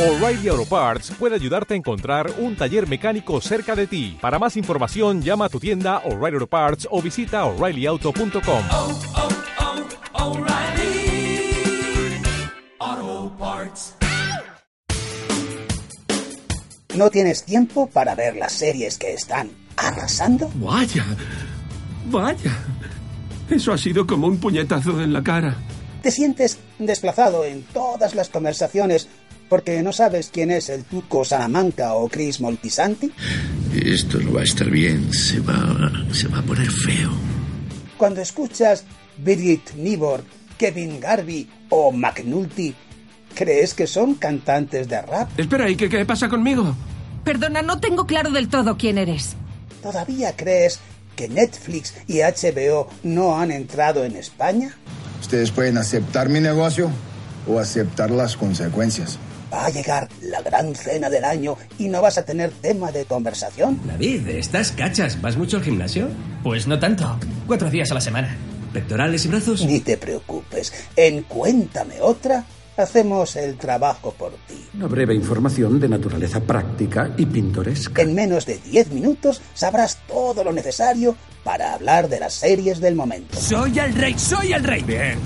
O'Reilly Auto Parts puede ayudarte a encontrar un taller mecánico cerca de ti. Para más información, llama a tu tienda O'Reilly Auto Parts o visita oreillyauto.com. oh, oh, Parts. ¿No tienes tiempo para ver las series que están arrasando? Vaya, vaya. Eso ha sido como un puñetazo en la cara. ¿Te sientes desplazado en todas las conversaciones porque no sabes quién es el Tuco Salamanca o Chris Moltisanti? Esto no va a estar bien, se va, se va a poner feo. Cuando escuchas Birgit Nibor, Kevin Garvey o McNulty, ¿crees que son cantantes de rap? Espera, ¿y qué, qué pasa conmigo? Perdona, no tengo claro del todo quién eres. ¿Todavía crees que Netflix y HBO no han entrado en España? Ustedes pueden aceptar mi negocio o aceptar las consecuencias. Va a llegar la gran cena del año y no vas a tener tema de conversación. David, ¿estás cachas? ¿Vas mucho al gimnasio? Pues no tanto. Cuatro días a la semana. ¿Pectorales y brazos? Ni te preocupes. En Cuéntame otra, hacemos el trabajo por ti. Una breve información de naturaleza práctica y pintoresca. En menos de 10 minutos sabrás todo lo necesario para hablar de las series del momento. Soy el rey, soy el rey. Bien.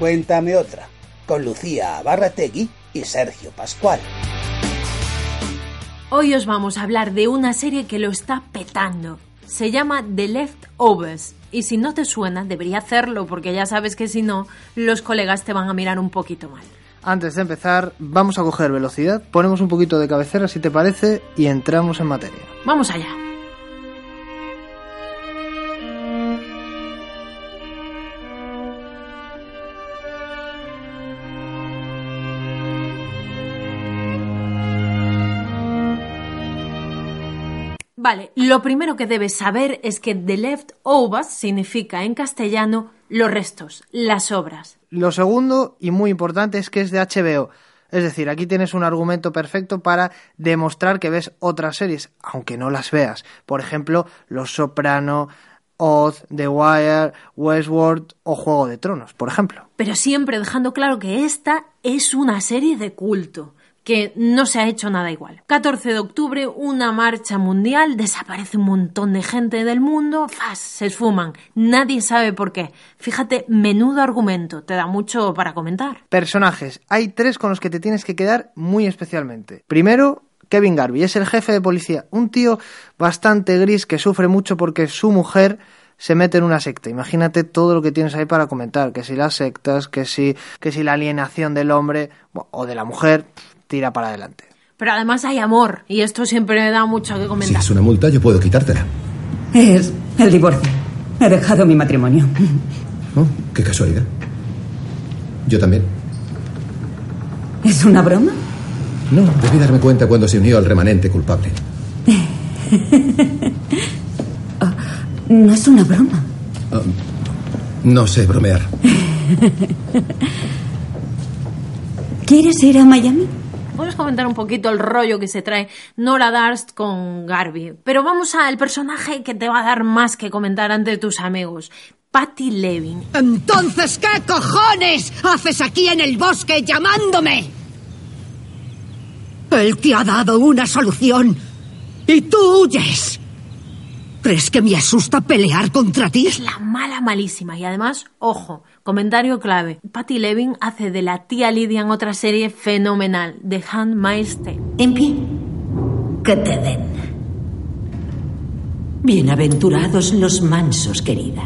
Cuéntame otra, con Lucía Barrategui y Sergio Pascual. Hoy os vamos a hablar de una serie que lo está petando. Se llama The Leftovers. Y si no te suena, debería hacerlo, porque ya sabes que si no, los colegas te van a mirar un poquito mal. Antes de empezar, vamos a coger velocidad, ponemos un poquito de cabecera si te parece y entramos en materia. Vamos allá. Vale, lo primero que debes saber es que The Leftovers significa en castellano los restos, las obras. Lo segundo, y muy importante, es que es de HBO. Es decir, aquí tienes un argumento perfecto para demostrar que ves otras series, aunque no las veas. Por ejemplo, Los Soprano, Oz, The Wire, Westworld o Juego de Tronos, por ejemplo. Pero siempre dejando claro que esta es una serie de culto que no se ha hecho nada igual. 14 de octubre, una marcha mundial, desaparece un montón de gente del mundo, ¡fas! se esfuman, nadie sabe por qué. Fíjate, menudo argumento, te da mucho para comentar. Personajes, hay tres con los que te tienes que quedar muy especialmente. Primero, Kevin Garvey, es el jefe de policía, un tío bastante gris que sufre mucho porque su mujer se mete en una secta. Imagínate todo lo que tienes ahí para comentar, que si las sectas, que si, que si la alienación del hombre o de la mujer, tira para adelante. Pero además hay amor, y esto siempre me da mucho que comentar. Si es una multa, yo puedo quitártela. Es el divorcio. He dejado mi matrimonio. Oh, qué casualidad. Yo también. ¿Es una broma? No, debí darme cuenta cuando se unió al remanente culpable. oh, no es una broma. Oh, no sé bromear. ¿Quieres ir a Miami? Puedes comentar un poquito el rollo que se trae Nora Darst con Garvey. Pero vamos al personaje que te va a dar más que comentar ante tus amigos. Patty Levin. Entonces, ¿qué cojones haces aquí en el bosque llamándome? Él te ha dado una solución y tú huyes. ¿Crees que me asusta pelear contra ti? Es la mala malísima y además, ojo, comentario clave. Patty Levin hace de la tía Lidia en otra serie fenomenal, The Handmaid's Tale. En pie. Que te den. Bienaventurados los mansos, querida.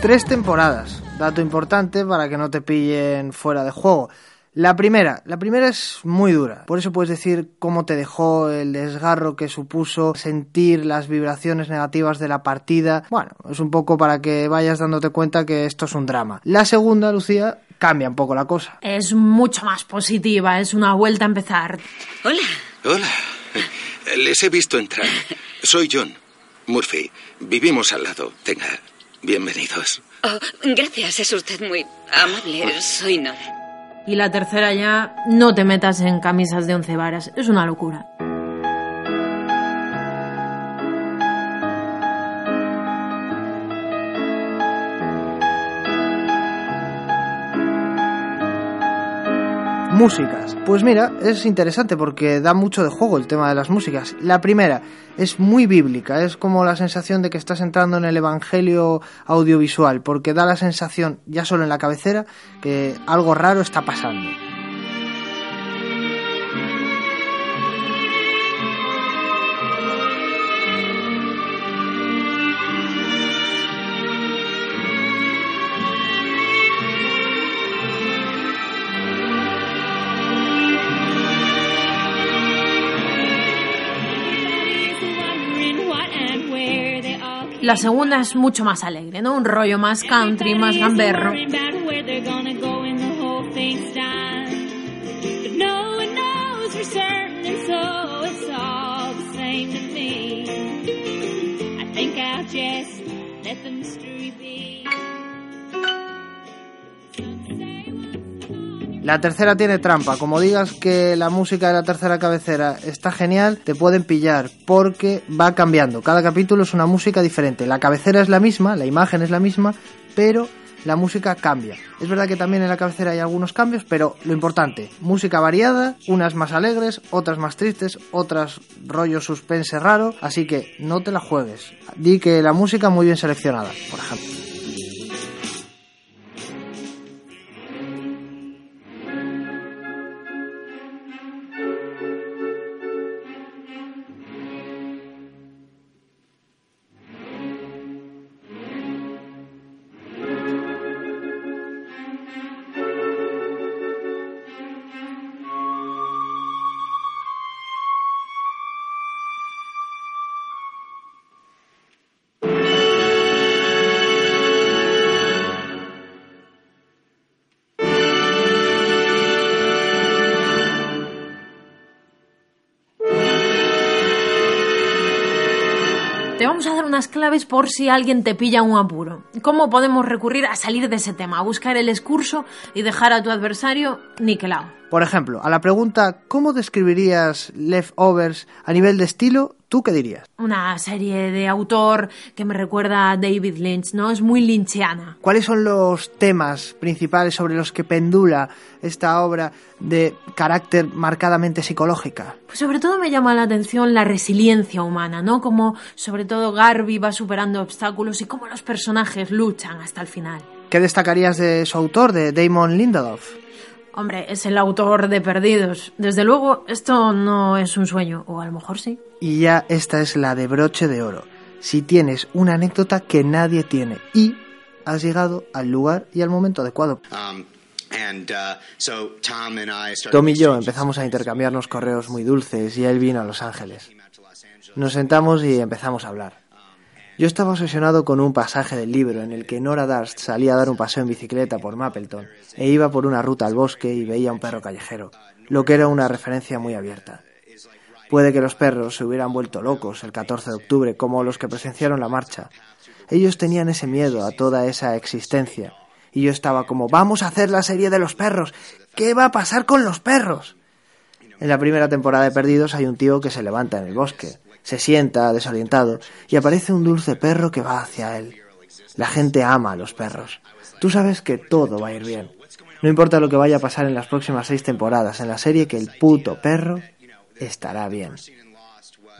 Tres temporadas, dato importante para que no te pillen fuera de juego. La primera, la primera es muy dura, por eso puedes decir cómo te dejó el desgarro que supuso sentir las vibraciones negativas de la partida. Bueno, es un poco para que vayas dándote cuenta que esto es un drama. La segunda, Lucía, cambia un poco la cosa. Es mucho más positiva, es una vuelta a empezar. Hola. Hola. Les he visto entrar. Soy John Murphy. Vivimos al lado. Tenga, bienvenidos. Oh, gracias, es usted muy amable. Soy Nora. Y la tercera ya, no te metas en camisas de once varas. Es una locura. Músicas. Pues mira, es interesante porque da mucho de juego el tema de las músicas. La primera es muy bíblica, es como la sensación de que estás entrando en el evangelio audiovisual, porque da la sensación, ya solo en la cabecera, que algo raro está pasando. La segunda es mucho más alegre, ¿no? Un rollo más country, más gamberro. La tercera tiene trampa. Como digas que la música de la tercera cabecera está genial, te pueden pillar porque va cambiando. Cada capítulo es una música diferente. La cabecera es la misma, la imagen es la misma, pero la música cambia. Es verdad que también en la cabecera hay algunos cambios, pero lo importante, música variada, unas más alegres, otras más tristes, otras rollo suspense raro, así que no te la juegues. Di que la música muy bien seleccionada, por ejemplo. Vamos a dar unas claves por si alguien te pilla un apuro. ¿Cómo podemos recurrir a salir de ese tema, a buscar el excurso y dejar a tu adversario niquelado? Por ejemplo, a la pregunta ¿cómo describirías Leftovers a nivel de estilo? ¿Tú qué dirías? Una serie de autor que me recuerda a David Lynch, ¿no? Es muy lynchiana. ¿Cuáles son los temas principales sobre los que pendula esta obra de carácter marcadamente psicológica? Pues sobre todo me llama la atención la resiliencia humana, ¿no? Como sobre todo Garvey va superando obstáculos y cómo los personajes luchan hasta el final. ¿Qué destacarías de su autor, de Damon Lindelof? Hombre, es el autor de Perdidos. Desde luego, esto no es un sueño, o a lo mejor sí. Y ya esta es la de broche de oro. Si tienes una anécdota que nadie tiene y has llegado al lugar y al momento adecuado. Tom y yo empezamos a intercambiarnos correos muy dulces y él vino a Los Ángeles. Nos sentamos y empezamos a hablar. Yo estaba obsesionado con un pasaje del libro en el que Nora Darst salía a dar un paseo en bicicleta por Mapleton e iba por una ruta al bosque y veía un perro callejero, lo que era una referencia muy abierta. Puede que los perros se hubieran vuelto locos el 14 de octubre, como los que presenciaron la marcha. Ellos tenían ese miedo a toda esa existencia. Y yo estaba como, vamos a hacer la serie de los perros. ¿Qué va a pasar con los perros? En la primera temporada de Perdidos hay un tío que se levanta en el bosque, se sienta desorientado y aparece un dulce perro que va hacia él. La gente ama a los perros. Tú sabes que todo va a ir bien. No importa lo que vaya a pasar en las próximas seis temporadas en la serie, que el puto perro estará bien.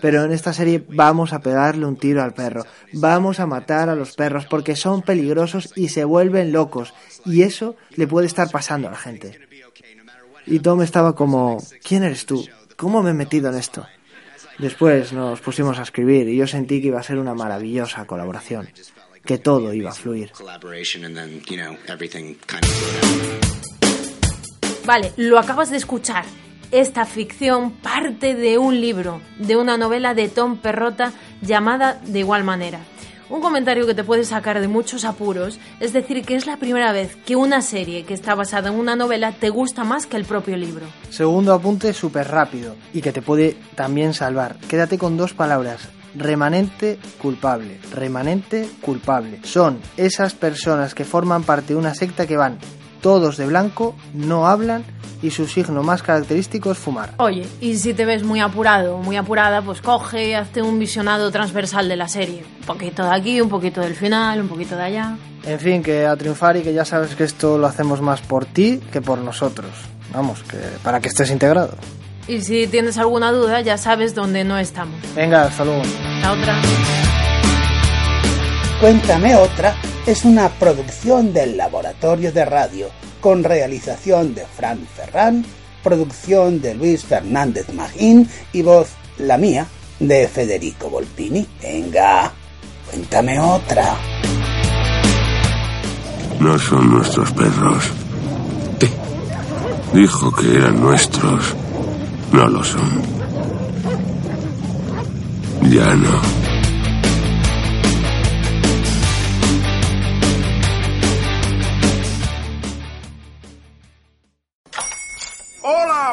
Pero en esta serie vamos a pegarle un tiro al perro, vamos a matar a los perros porque son peligrosos y se vuelven locos, y eso le puede estar pasando a la gente. Y Tom estaba como, ¿quién eres tú? ¿Cómo me he metido en esto? Después nos pusimos a escribir y yo sentí que iba a ser una maravillosa colaboración, que todo iba a fluir. Vale, lo acabas de escuchar. Esta ficción parte de un libro, de una novela de Tom Perrota llamada de igual manera. Un comentario que te puede sacar de muchos apuros es decir que es la primera vez que una serie que está basada en una novela te gusta más que el propio libro. Segundo apunte súper rápido y que te puede también salvar. Quédate con dos palabras. Remanente culpable. Remanente culpable. Son esas personas que forman parte de una secta que van todos de blanco, no hablan y su signo más característico es fumar. Oye, y si te ves muy apurado o muy apurada, pues coge y hazte un visionado transversal de la serie. Un poquito de aquí, un poquito del final, un poquito de allá. En fin, que a triunfar y que ya sabes que esto lo hacemos más por ti que por nosotros. Vamos, que para que estés integrado. Y si tienes alguna duda, ya sabes dónde no estamos. Venga, hasta luego. La otra. Cuéntame otra es una producción del Laboratorio de Radio con realización de Fran Ferran, producción de Luis Fernández Magín y voz, la mía, de Federico Volpini. Venga, cuéntame otra. No son nuestros perros. Dijo que eran nuestros. No lo son. Ya no.